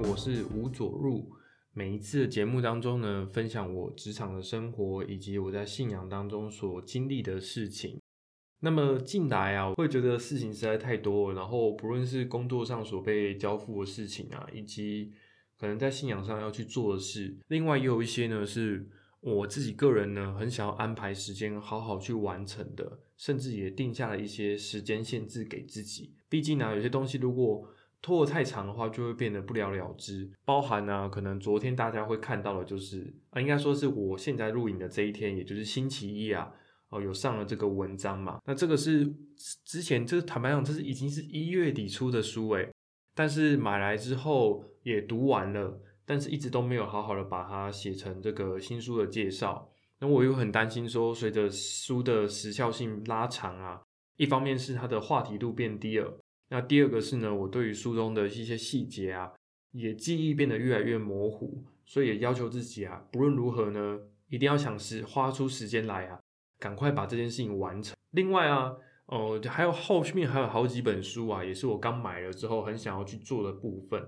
我是吴佐入。每一次的节目当中呢，分享我职场的生活，以及我在信仰当中所经历的事情。那么近来啊，我会觉得事情实在太多，然后不论是工作上所被交付的事情啊，以及可能在信仰上要去做的事，另外也有一些呢，是我自己个人呢很想要安排时间好好去完成的，甚至也定下了一些时间限制给自己。毕竟呢，有些东西如果拖得太长的话，就会变得不了了之。包含呢，可能昨天大家会看到的，就是啊，应该说是我现在录影的这一天，也就是星期一啊，哦，有上了这个文章嘛。那这个是之前，这坦白讲，这是已经是一月底出的书诶，但是买来之后也读完了，但是一直都没有好好的把它写成这个新书的介绍。那我又很担心说，随着书的时效性拉长啊，一方面是它的话题度变低了。那第二个是呢，我对于书中的一些细节啊，也记忆变得越来越模糊，所以也要求自己啊，不论如何呢，一定要想时花出时间来啊，赶快把这件事情完成。另外啊，呃，还有后面还有好几本书啊，也是我刚买了之后很想要去做的部分，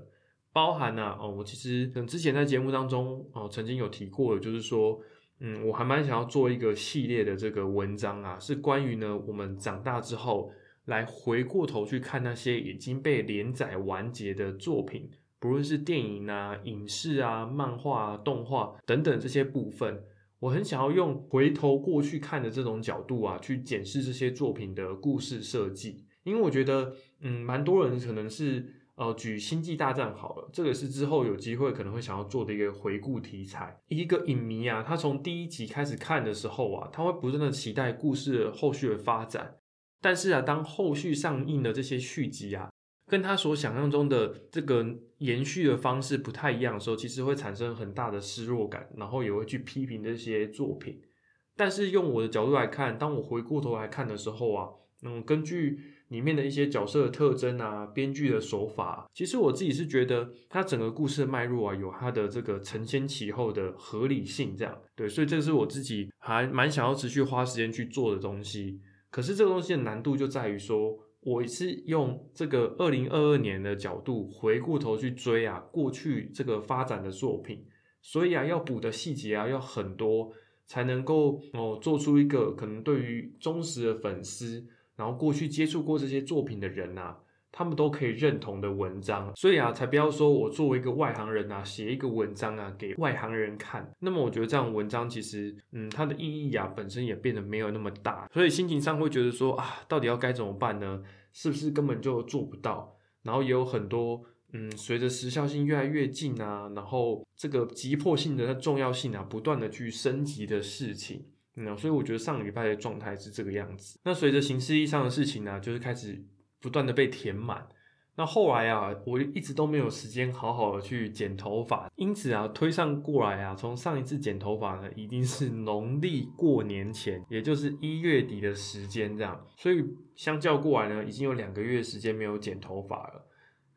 包含呢，哦，我其实等之前在节目当中哦，曾经有提过的，就是说，嗯，我还蛮想要做一个系列的这个文章啊，是关于呢，我们长大之后。来回过头去看那些已经被连载完结的作品，不论是电影啊、影视啊、漫画、动画等等这些部分，我很想要用回头过去看的这种角度啊，去检视这些作品的故事设计。因为我觉得，嗯，蛮多人可能是呃，举《星际大战》好了，这个是之后有机会可能会想要做的一个回顾题材。一个影迷啊，他从第一集开始看的时候啊，他会不断的期待故事后续的发展。但是啊，当后续上映的这些续集啊，跟他所想象中的这个延续的方式不太一样的时候，其实会产生很大的失落感，然后也会去批评这些作品。但是用我的角度来看，当我回过头来看的时候啊，嗯，根据里面的一些角色的特征啊，编剧的手法，其实我自己是觉得它整个故事的脉络啊，有它的这个承先启后的合理性，这样对，所以这是我自己还蛮想要持续花时间去做的东西。可是这个东西的难度就在于说，我是用这个二零二二年的角度回过头去追啊，过去这个发展的作品，所以啊，要补的细节啊要很多，才能够哦做出一个可能对于忠实的粉丝，然后过去接触过这些作品的人呐。他们都可以认同的文章，所以啊，才不要说我作为一个外行人啊，写一个文章啊给外行人看。那么我觉得这样文章其实，嗯，它的意义啊本身也变得没有那么大，所以心情上会觉得说啊，到底要该怎么办呢？是不是根本就做不到？然后也有很多，嗯，随着时效性越来越近啊，然后这个急迫性的它重要性啊，不断的去升级的事情，嗯，所以我觉得上礼拜的状态是这个样子。那随着形式意义上的事情呢，就是开始。不断的被填满，那后来啊，我一直都没有时间好好的去剪头发，因此啊，推上过来啊，从上一次剪头发呢，已经是农历过年前，也就是一月底的时间这样，所以相较过来呢，已经有两个月时间没有剪头发了，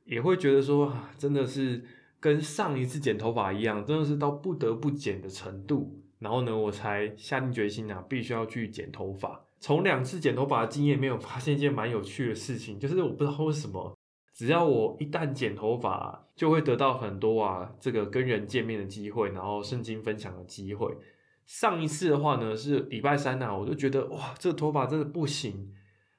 也会觉得说啊，真的是跟上一次剪头发一样，真的是到不得不剪的程度，然后呢，我才下定决心啊，必须要去剪头发。从两次剪头发的经验，没有发现一件蛮有趣的事情，就是我不知道为什么，只要我一旦剪头发，就会得到很多啊这个跟人见面的机会，然后圣经分享的机会。上一次的话呢，是礼拜三呐，我就觉得哇，这个头发真的不行，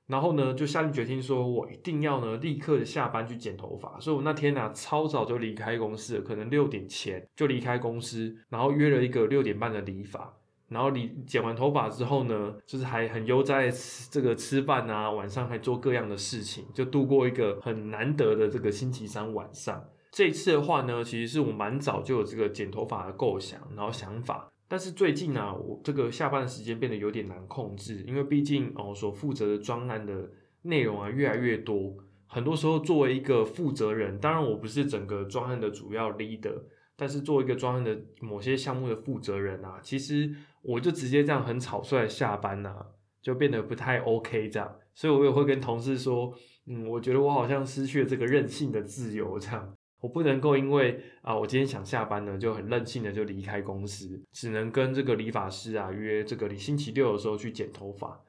然后呢，就下定决心说我一定要呢立刻下班去剪头发，所以我那天呢超早就离开公司，可能六点前就离开公司，然后约了一个六点半的理发。然后你剪完头发之后呢，就是还很悠哉吃这个吃饭啊，晚上还做各样的事情，就度过一个很难得的这个星期三晚上。这一次的话呢，其实是我蛮早就有这个剪头发的构想，然后想法。但是最近啊，我这个下班的时间变得有点难控制，因为毕竟哦，所负责的专案的内容啊越来越多，很多时候作为一个负责人，当然我不是整个专案的主要 leader。但是作为一个专案的某些项目的负责人啊，其实我就直接这样很草率下班呐，就变得不太 OK 这样，所以我也会跟同事说，嗯，我觉得我好像失去了这个任性的自由，这样我不能够因为啊，我今天想下班呢，就很任性的就离开公司，只能跟这个理发师啊约这个你星期六的时候去剪头发。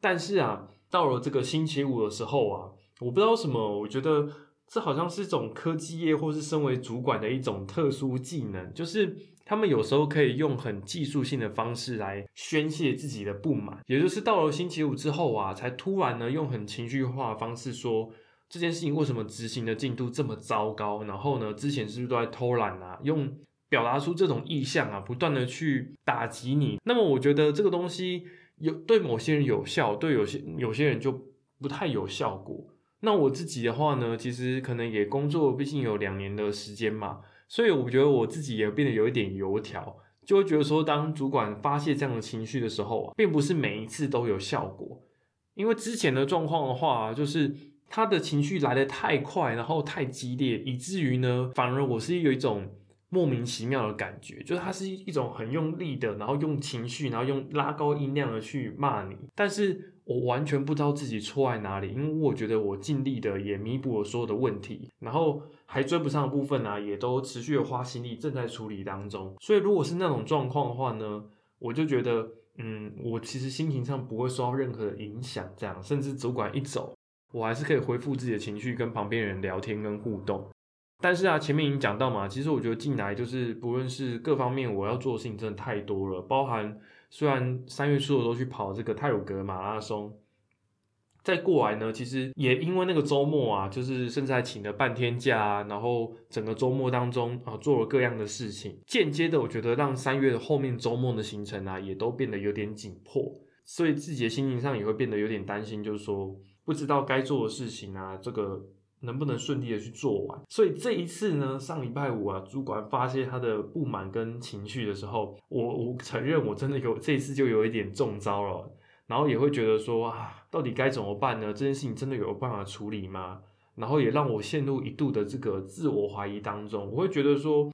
但是啊，到了这个星期五的时候啊，我不知道什么，我觉得。这好像是一种科技业或是身为主管的一种特殊技能，就是他们有时候可以用很技术性的方式来宣泄自己的不满，也就是到了星期五之后啊，才突然呢用很情绪化的方式说这件事情为什么执行的进度这么糟糕，然后呢之前是不是都在偷懒啊？用表达出这种意向啊，不断的去打击你。那么我觉得这个东西有对某些人有效，对有些有些人就不太有效果。那我自己的话呢，其实可能也工作，毕竟有两年的时间嘛，所以我觉得我自己也变得有一点油条，就会觉得说，当主管发泄这样的情绪的时候啊，并不是每一次都有效果，因为之前的状况的话，就是他的情绪来得太快，然后太激烈，以至于呢，反而我是有一种。莫名其妙的感觉，就是他是一种很用力的，然后用情绪，然后用拉高音量的去骂你，但是我完全不知道自己错在哪里，因为我觉得我尽力的也弥补了所有的问题，然后还追不上的部分呢，也都持续的花心力正在处理当中。所以如果是那种状况的话呢，我就觉得，嗯，我其实心情上不会受到任何的影响，这样，甚至主管一走，我还是可以恢复自己的情绪，跟旁边人聊天跟互动。但是啊，前面已经讲到嘛，其实我觉得进来就是不论是各方面，我要做的事情真的太多了。包含虽然三月初我都去跑这个泰鲁格马拉松，再过来呢，其实也因为那个周末啊，就是甚至还请了半天假，然后整个周末当中啊做了各样的事情，间接的我觉得让三月的后面周末的行程啊也都变得有点紧迫，所以自己的心情上也会变得有点担心，就是说不知道该做的事情啊这个。能不能顺利的去做完？所以这一次呢，上礼拜五啊，主管发泄他的不满跟情绪的时候，我我承认我真的有这一次就有一点中招了，然后也会觉得说啊，到底该怎么办呢？这件事情真的有办法处理吗？然后也让我陷入一度的这个自我怀疑当中。我会觉得说，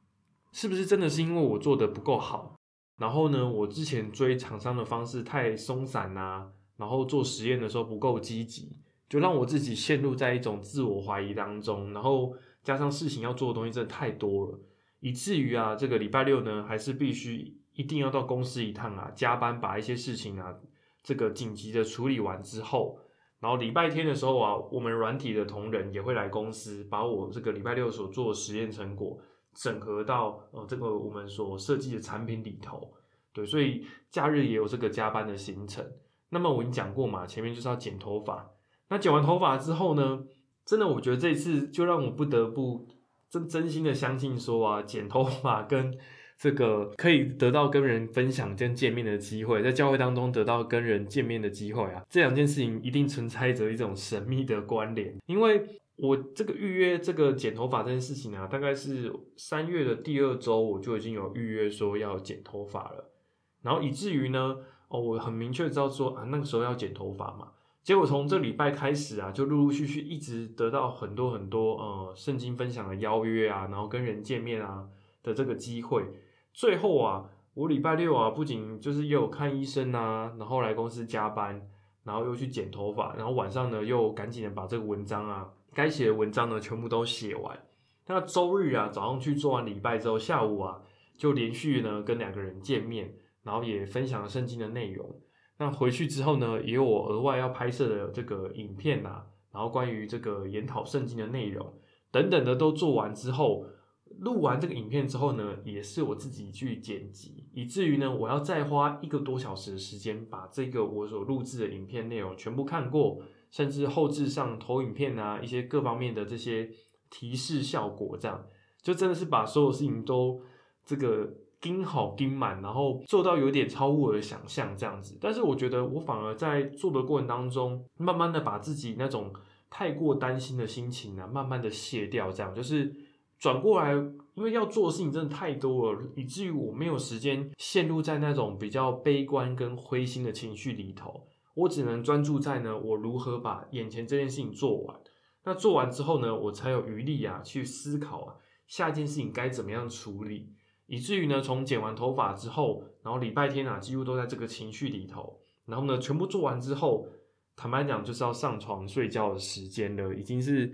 是不是真的是因为我做的不够好？然后呢，我之前追厂商的方式太松散啊，然后做实验的时候不够积极。就让我自己陷入在一种自我怀疑当中，然后加上事情要做的东西真的太多了，以至于啊，这个礼拜六呢，还是必须一定要到公司一趟啊，加班把一些事情啊，这个紧急的处理完之后，然后礼拜天的时候啊，我们软体的同仁也会来公司，把我这个礼拜六所做的实验成果整合到呃这个我们所设计的产品里头，对，所以假日也有这个加班的行程。那么我已经讲过嘛，前面就是要剪头发。那剪完头发之后呢？真的，我觉得这次就让我不得不真真心的相信说啊，剪头发跟这个可以得到跟人分享跟见面的机会，在教会当中得到跟人见面的机会啊，这两件事情一定存在着一种神秘的关联。因为我这个预约这个剪头发这件事情啊，大概是三月的第二周我就已经有预约说要剪头发了，然后以至于呢，哦，我很明确知道说啊，那个时候要剪头发嘛。结果从这礼拜开始啊，就陆陆续续一直得到很多很多呃圣经分享的邀约啊，然后跟人见面啊的这个机会。最后啊，我礼拜六啊，不仅就是又有看医生啊，然后来公司加班，然后又去剪头发，然后晚上呢又赶紧的把这个文章啊，该写的文章呢全部都写完。那周日啊早上去做完礼拜之后，下午啊就连续呢跟两个人见面，然后也分享了圣经的内容。那回去之后呢，也有我额外要拍摄的这个影片呐，然后关于这个研讨圣经的内容等等的都做完之后，录完这个影片之后呢，也是我自己去剪辑，以至于呢，我要再花一个多小时的时间把这个我所录制的影片内容全部看过，甚至后置上投影片啊，一些各方面的这些提示效果，这样就真的是把所有事情都这个。盯好盯满，然后做到有点超乎我的想象这样子。但是我觉得我反而在做的过程当中，慢慢的把自己那种太过担心的心情呢，慢慢的卸掉。这样就是转过来，因为要做的事情真的太多了，以至于我没有时间陷入在那种比较悲观跟灰心的情绪里头。我只能专注在呢，我如何把眼前这件事情做完。那做完之后呢，我才有余力啊，去思考啊，下一件事情该怎么样处理。以至于呢，从剪完头发之后，然后礼拜天啊，几乎都在这个情绪里头。然后呢，全部做完之后，坦白讲，就是要上床睡觉的时间了，已经是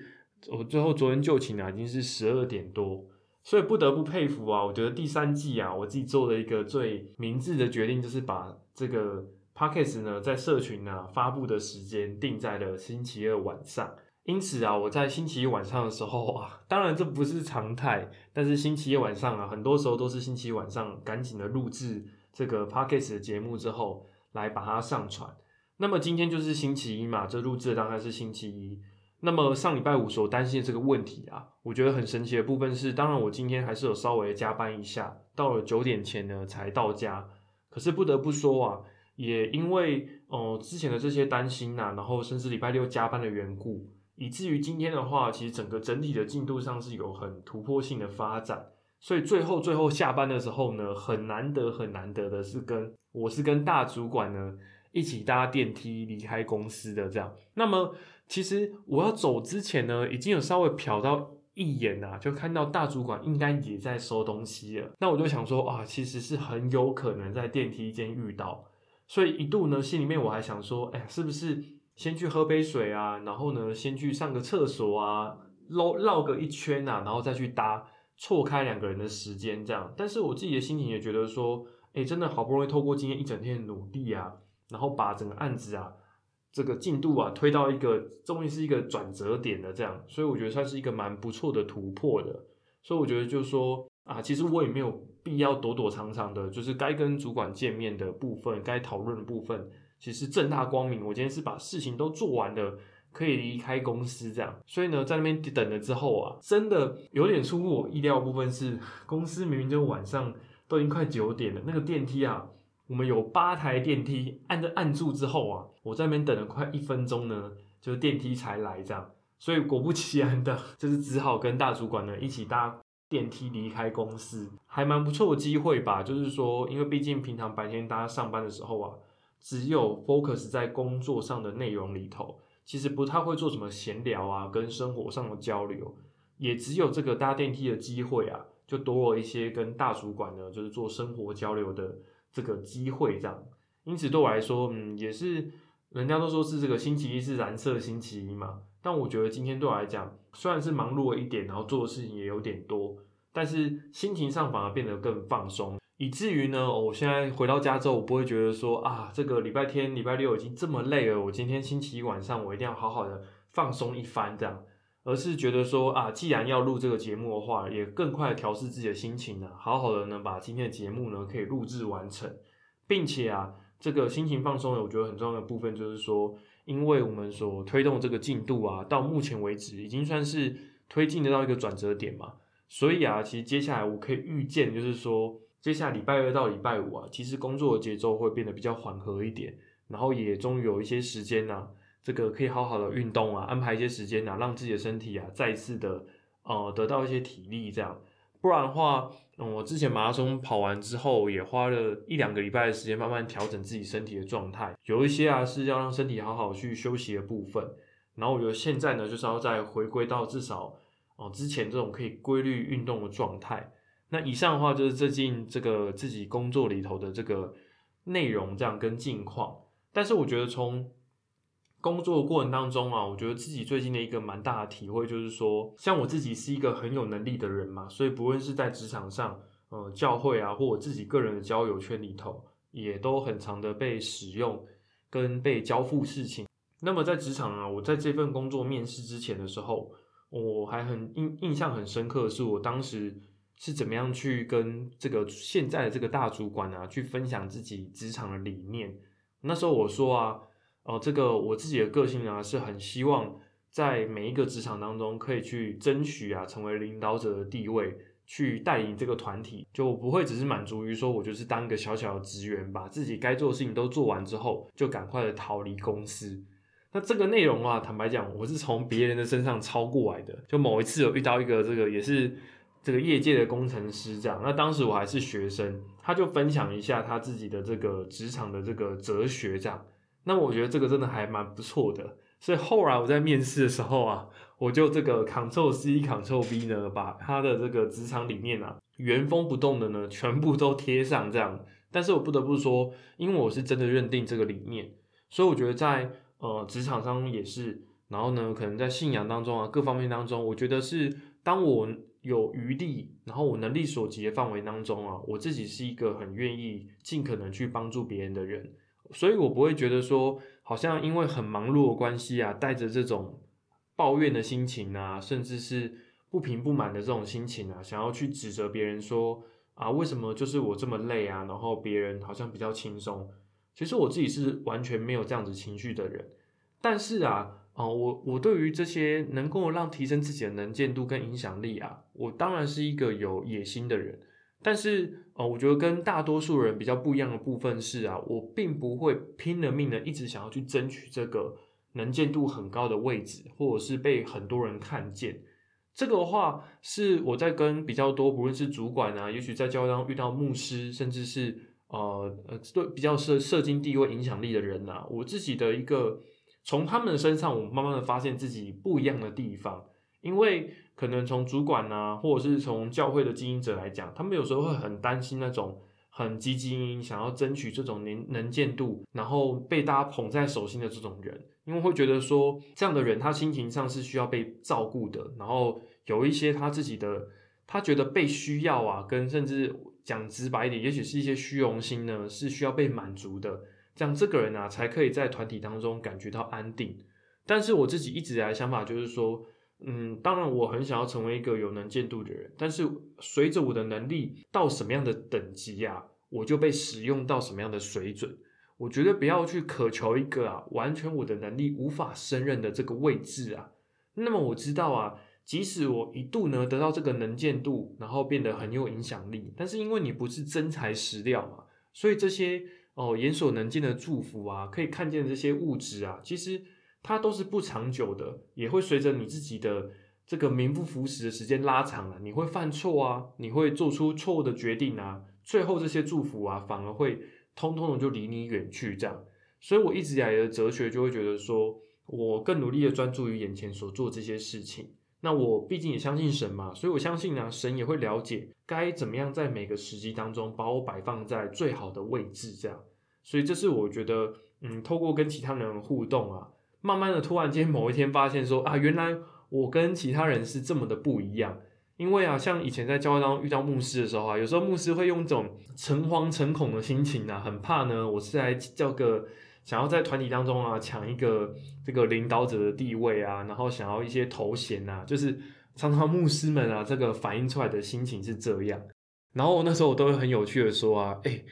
我最后昨天就寝啊，已经是十二点多。所以不得不佩服啊，我觉得第三季啊，我自己做的一个最明智的决定，就是把这个 podcast 呢，在社群呢发布的时间定在了星期二晚上。因此啊，我在星期一晚上的时候啊，当然这不是常态，但是星期一晚上啊，很多时候都是星期一晚上赶紧的录制这个 podcast 的节目之后，来把它上传。那么今天就是星期一嘛，这录制的当然是星期一。那么上礼拜五所担心的这个问题啊，我觉得很神奇的部分是，当然我今天还是有稍微加班一下，到了九点前呢才到家。可是不得不说啊，也因为哦之前的这些担心呐，然后甚至礼拜六加班的缘故。以至于今天的话，其实整个整体的进度上是有很突破性的发展，所以最后最后下班的时候呢，很难得很难得的是跟我是跟大主管呢一起搭电梯离开公司的这样。那么其实我要走之前呢，已经有稍微瞟到一眼啊，就看到大主管应该也在收东西了。那我就想说啊，其实是很有可能在电梯间遇到，所以一度呢心里面我还想说，哎，是不是？先去喝杯水啊，然后呢，先去上个厕所啊，绕绕个一圈啊，然后再去搭，错开两个人的时间这样。但是我自己的心情也觉得说，哎，真的好不容易透过今天一整天的努力啊，然后把整个案子啊，这个进度啊推到一个终于是一个转折点的这样，所以我觉得算是一个蛮不错的突破的。所以我觉得就是说啊，其实我也没有必要躲躲藏藏的，就是该跟主管见面的部分，该讨论的部分。其实正大光明，我今天是把事情都做完了，可以离开公司这样。所以呢，在那边等了之后啊，真的有点出乎我意料的部分是，公司明明就晚上都已经快九点了，那个电梯啊，我们有八台电梯，按着按住之后啊，我在那边等了快一分钟呢，就是电梯才来这样。所以果不其然的，就是只好跟大主管呢一起搭电梯离开公司，还蛮不错的机会吧。就是说，因为毕竟平常白天大家上班的时候啊。只有 focus 在工作上的内容里头，其实不太会做什么闲聊啊，跟生活上的交流，也只有这个搭电梯的机会啊，就多了一些跟大主管呢，就是做生活交流的这个机会这样。因此对我来说，嗯，也是人家都说是这个星期一是蓝色星期一嘛，但我觉得今天对我来讲，虽然是忙碌了一点，然后做的事情也有点多，但是心情上反而变得更放松。以至于呢，我现在回到家之后，我不会觉得说啊，这个礼拜天、礼拜六已经这么累了，我今天星期一晚上我一定要好好的放松一番这样，而是觉得说啊，既然要录这个节目的话，也更快的调试自己的心情呢，好好的呢把今天的节目呢可以录制完成，并且啊，这个心情放松呢，我觉得很重要的部分就是说，因为我们所推动这个进度啊，到目前为止已经算是推进得到一个转折点嘛，所以啊，其实接下来我可以预见就是说。接下来礼拜二到礼拜五啊，其实工作的节奏会变得比较缓和一点，然后也终于有一些时间呐，这个可以好好的运动啊，安排一些时间呐，让自己的身体啊再次的呃得到一些体力，这样，不然的话，我之前马拉松跑完之后，也花了一两个礼拜的时间慢慢调整自己身体的状态，有一些啊是要让身体好好去休息的部分，然后我觉得现在呢，就是要再回归到至少哦之前这种可以规律运动的状态。那以上的话就是最近这个自己工作里头的这个内容，这样跟近况。但是我觉得从工作过程当中啊，我觉得自己最近的一个蛮大的体会就是说，像我自己是一个很有能力的人嘛，所以不论是在职场上，呃，教会啊，或我自己个人的交友圈里头，也都很常的被使用跟被交付事情。那么在职场啊，我在这份工作面试之前的时候，我还很印印象很深刻，是我当时。是怎么样去跟这个现在的这个大主管啊，去分享自己职场的理念？那时候我说啊，哦，这个我自己的个性啊，是很希望在每一个职场当中可以去争取啊，成为领导者的地位，去带领这个团体，就不会只是满足于说我就是当一个小小的职员，把自己该做的事情都做完之后，就赶快的逃离公司。那这个内容啊，坦白讲，我是从别人的身上抄过来的。就某一次有遇到一个这个也是。这个业界的工程师这样，那当时我还是学生，他就分享一下他自己的这个职场的这个哲学这样，那我觉得这个真的还蛮不错的，所以后来我在面试的时候啊，我就这个 Ctrl C Ctrl V 呢，把他的这个职场理念啊原封不动的呢全部都贴上这样，但是我不得不说，因为我是真的认定这个理念，所以我觉得在呃职场上也是，然后呢可能在信仰当中啊各方面当中，我觉得是当我。有余力，然后我能力所及的范围当中啊，我自己是一个很愿意尽可能去帮助别人的人，所以我不会觉得说，好像因为很忙碌的关系啊，带着这种抱怨的心情啊，甚至是不平不满的这种心情啊，想要去指责别人说啊，为什么就是我这么累啊，然后别人好像比较轻松。其实我自己是完全没有这样子情绪的人，但是啊，哦，我我对于这些能够让提升自己的能见度跟影响力啊，我当然是一个有野心的人。但是，呃，我觉得跟大多数人比较不一样的部分是啊，我并不会拼了命的一直想要去争取这个能见度很高的位置，或者是被很多人看见。这个话是我在跟比较多，不论是主管啊，也许在教会当遇到牧师，甚至是呃呃，对比较社社经地位影响力的人呐，我自己的一个从他们的身上，我慢慢的发现自己不一样的地方，因为。可能从主管呐，或者是从教会的经营者来讲，他们有时候会很担心那种很积极、想要争取这种能能见度，然后被大家捧在手心的这种人，因为会觉得说这样的人他心情上是需要被照顾的，然后有一些他自己的他觉得被需要啊，跟甚至讲直白一点，也许是一些虚荣心呢，是需要被满足的，这样这个人啊才可以在团体当中感觉到安定。但是我自己一直以来想法就是说。嗯，当然我很想要成为一个有能见度的人，但是随着我的能力到什么样的等级呀，我就被使用到什么样的水准。我觉得不要去渴求一个啊，完全我的能力无法胜任的这个位置啊。那么我知道啊，即使我一度呢得到这个能见度，然后变得很有影响力，但是因为你不是真材实料嘛，所以这些哦眼所能见的祝福啊，可以看见的这些物质啊，其实。它都是不长久的，也会随着你自己的这个名不符实的时间拉长了，你会犯错啊，你会做出错误的决定啊，最后这些祝福啊，反而会通通的就离你远去，这样。所以我一直以来的哲学就会觉得说，我更努力的专注于眼前所做这些事情。那我毕竟也相信神嘛，所以我相信呢，神也会了解该怎么样在每个时机当中把我摆放在最好的位置，这样。所以这是我觉得，嗯，透过跟其他人互动啊。慢慢的，突然间某一天发现说啊，原来我跟其他人是这么的不一样。因为啊，像以前在教会当中遇到牧师的时候啊，有时候牧师会用一种诚惶诚恐的心情啊，很怕呢，我是来叫个想要在团体当中啊抢一个这个领导者的地位啊，然后想要一些头衔啊，就是常常牧师们啊这个反映出来的心情是这样。然后那时候我都会很有趣的说啊，哎。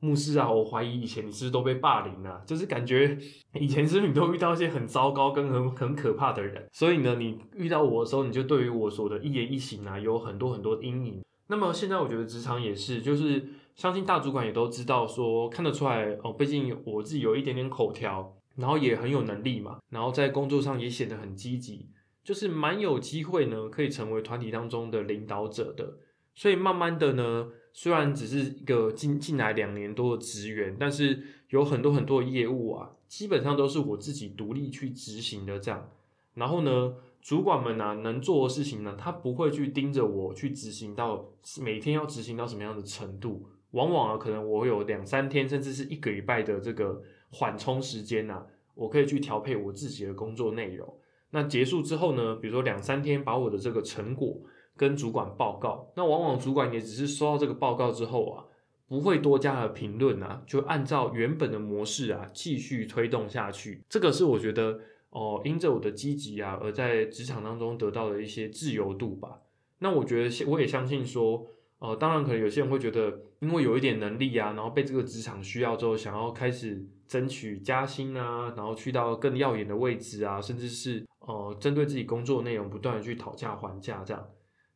牧师啊，我怀疑以前你是不是都被霸凌了？就是感觉以前是不是你都遇到一些很糟糕跟很很可怕的人，所以呢，你遇到我的时候，你就对于我所的一言一行啊，有很多很多阴影。那么现在我觉得职场也是，就是相信大主管也都知道说看得出来哦，毕竟我自己有一点点口条，然后也很有能力嘛，然后在工作上也显得很积极，就是蛮有机会呢，可以成为团体当中的领导者的。所以慢慢的呢，虽然只是一个进进来两年多的职员，但是有很多很多的业务啊，基本上都是我自己独立去执行的这样。然后呢，主管们呢能做的事情呢，他不会去盯着我去执行到每天要执行到什么样的程度。往往啊，可能我有两三天，甚至是一个礼拜的这个缓冲时间呐，我可以去调配我自己的工作内容。那结束之后呢，比如说两三天，把我的这个成果。跟主管报告，那往往主管也只是收到这个报告之后啊，不会多加的评论啊，就按照原本的模式啊继续推动下去。这个是我觉得哦，因着我的积极啊，而在职场当中得到的一些自由度吧。那我觉得我也相信说，呃，当然可能有些人会觉得，因为有一点能力啊，然后被这个职场需要之后，想要开始争取加薪啊，然后去到更耀眼的位置啊，甚至是呃，针对自己工作内容不断的去讨价还价这样。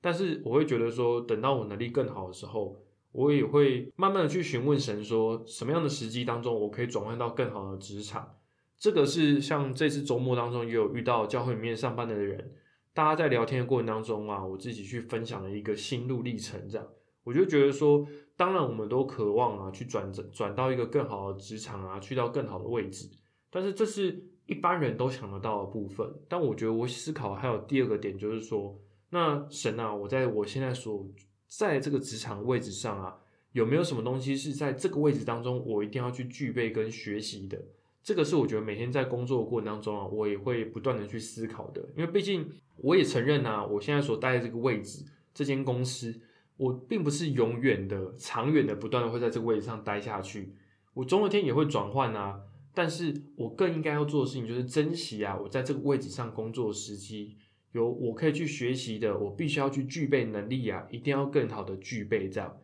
但是我会觉得说，等到我能力更好的时候，我也会慢慢的去询问神，说什么样的时机当中，我可以转换到更好的职场。这个是像这次周末当中也有遇到教会里面上班的人，大家在聊天的过程当中啊，我自己去分享了一个心路历程，这样我就觉得说，当然我们都渴望啊，去转转到一个更好的职场啊，去到更好的位置，但是这是一般人都想得到的部分。但我觉得我思考还有第二个点，就是说。那神啊，我在我现在所在这个职场位置上啊，有没有什么东西是在这个位置当中，我一定要去具备跟学习的？这个是我觉得每天在工作的过程当中啊，我也会不断的去思考的。因为毕竟我也承认啊，我现在所待的这个位置，这间公司，我并不是永远的、长远的、不断的会在这个位置上待下去。我总有一天也会转换啊。但是我更应该要做的事情就是珍惜啊，我在这个位置上工作时机，有我可以去学习的，我必须要去具备能力啊，一定要更好的具备。这样，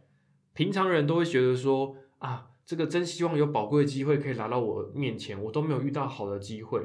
平常人都会觉得说啊，这个真希望有宝贵的机会可以来到我面前，我都没有遇到好的机会。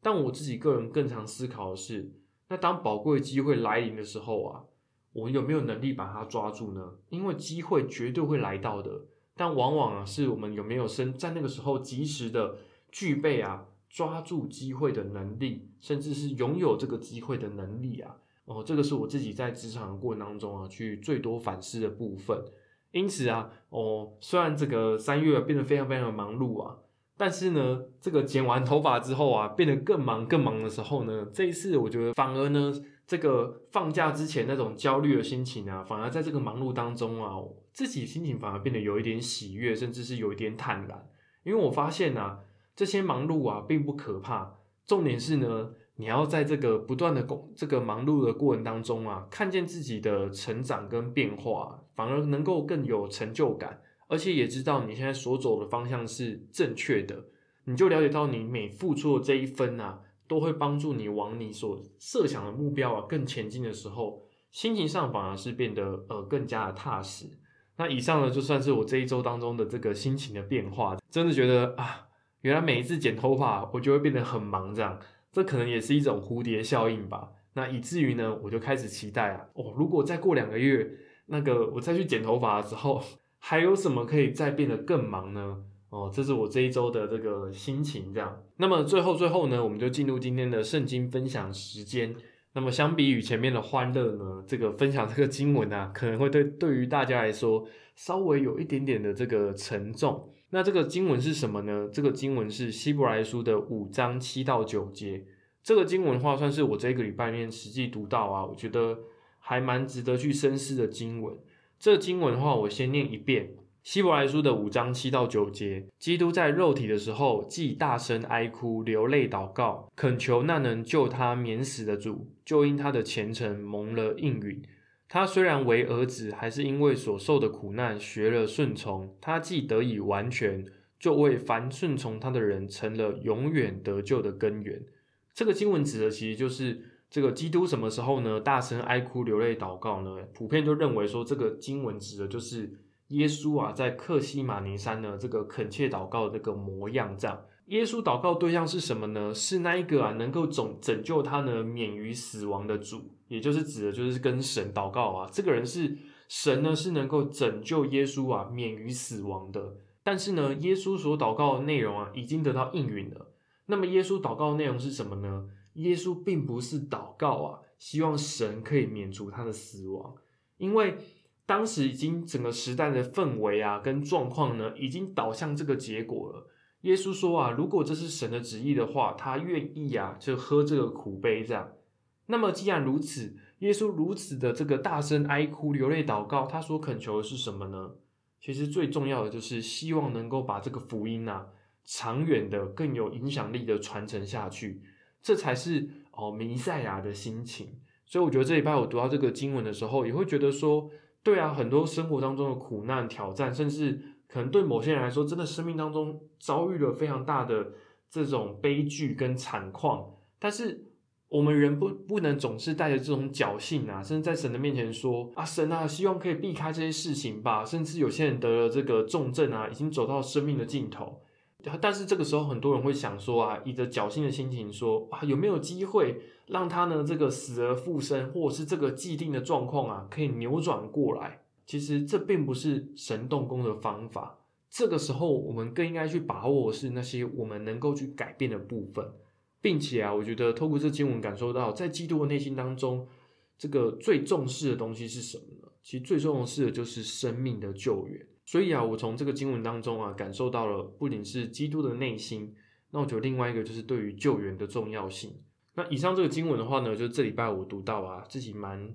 但我自己个人更常思考的是，那当宝贵的机会来临的时候啊，我有没有能力把它抓住呢？因为机会绝对会来到的，但往往啊，是我们有没有生在那个时候及时的具备啊，抓住机会的能力，甚至是拥有这个机会的能力啊。哦，这个是我自己在职场过程当中啊，去最多反思的部分。因此啊，哦，虽然这个三月变得非常非常的忙碌啊。但是呢，这个剪完头发之后啊，变得更忙更忙的时候呢，这一次我觉得反而呢，这个放假之前那种焦虑的心情啊，反而在这个忙碌当中啊，自己心情反而变得有一点喜悦，甚至是有一点坦然。因为我发现啊，这些忙碌啊并不可怕，重点是呢，你要在这个不断的工这个忙碌的过程当中啊，看见自己的成长跟变化，反而能够更有成就感。而且也知道你现在所走的方向是正确的，你就了解到你每付出的这一分啊，都会帮助你往你所设想的目标啊更前进的时候，心情上反而是变得呃更加的踏实。那以上呢，就算是我这一周当中的这个心情的变化，真的觉得啊，原来每一次剪头发我就会变得很忙，这样，这可能也是一种蝴蝶效应吧。那以至于呢，我就开始期待啊，哦，如果再过两个月，那个我再去剪头发的时候。还有什么可以再变得更忙呢？哦，这是我这一周的这个心情，这样。那么最后最后呢，我们就进入今天的圣经分享时间。那么相比于前面的欢乐呢，这个分享这个经文啊，可能会对对于大家来说稍微有一点点的这个沉重。那这个经文是什么呢？这个经文是希伯来书的五章七到九节。这个经文的话，算是我这个礼拜面实际读到啊，我觉得还蛮值得去深思的经文。这经文的话，我先念一遍：希伯来书的五章七到九节。基督在肉体的时候，既大声哀哭、流泪祷告，恳求那能救他免死的主，就因他的虔诚蒙了应允。他虽然为儿子，还是因为所受的苦难学了顺从。他既得以完全，就为凡顺从他的人成了永远得救的根源。这个经文指的其实就是。这个基督什么时候呢？大声哀哭流泪祷告呢？普遍就认为说，这个经文指的就是耶稣啊，在克西马尼山呢，这个恳切祷告的这个模样。这样，耶稣祷告对象是什么呢？是那一个啊，能够拯拯救他呢，免于死亡的主，也就是指的就是跟神祷告啊。这个人是神呢，是能够拯救耶稣啊，免于死亡的。但是呢，耶稣所祷告的内容啊，已经得到应允了。那么，耶稣祷告的内容是什么呢？耶稣并不是祷告啊，希望神可以免除他的死亡，因为当时已经整个时代的氛围啊跟状况呢，已经导向这个结果了。耶稣说啊，如果这是神的旨意的话，他愿意啊就喝这个苦杯这样。那么既然如此，耶稣如此的这个大声哀哭流泪祷告，他所恳求的是什么呢？其实最重要的就是希望能够把这个福音啊，长远的更有影响力的传承下去。这才是哦弥赛亚的心情，所以我觉得这礼拜我读到这个经文的时候，也会觉得说，对啊，很多生活当中的苦难、挑战，甚至可能对某些人来说，真的生命当中遭遇了非常大的这种悲剧跟惨况。但是我们人不不能总是带着这种侥幸啊，甚至在神的面前说啊，神啊，希望可以避开这些事情吧。甚至有些人得了这个重症啊，已经走到生命的尽头。但是这个时候，很多人会想说啊，以着侥幸的心情说啊，有没有机会让他呢这个死而复生，或者是这个既定的状况啊，可以扭转过来？其实这并不是神动工的方法。这个时候，我们更应该去把握是那些我们能够去改变的部分，并且啊，我觉得透过这经文感受到，在基督的内心当中，这个最重视的东西是什么呢？其实最重视的就是生命的救援。所以啊，我从这个经文当中啊，感受到了不仅是基督的内心，那我觉得另外一个就是对于救援的重要性。那以上这个经文的话呢，就是这礼拜我读到啊，自己蛮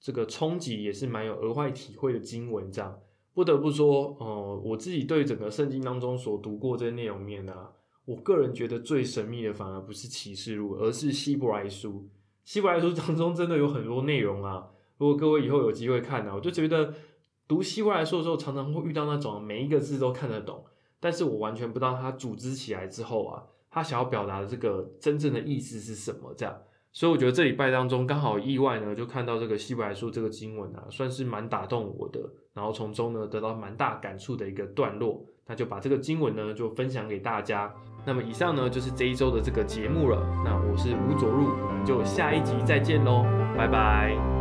这个冲击，也是蛮有额外体会的经文。这样不得不说，哦，我自己对整个圣经当中所读过这些内容面呢，我个人觉得最神秘的反而不是启示录，而是希伯来书。希伯来书当中真的有很多内容啊，如果各位以后有机会看呢，我就觉得。读希伯来书的时候，常常会遇到那种每一个字都看得懂，但是我完全不知道它组织起来之后啊，他想要表达的这个真正的意思是什么这样。所以我觉得这礼拜当中刚好意外呢，就看到这个希伯来书这个经文啊，算是蛮打动我的，然后从中呢得到蛮大感触的一个段落，那就把这个经文呢就分享给大家。那么以上呢就是这一周的这个节目了，那我是吴卓入，我们就下一集再见喽，拜拜。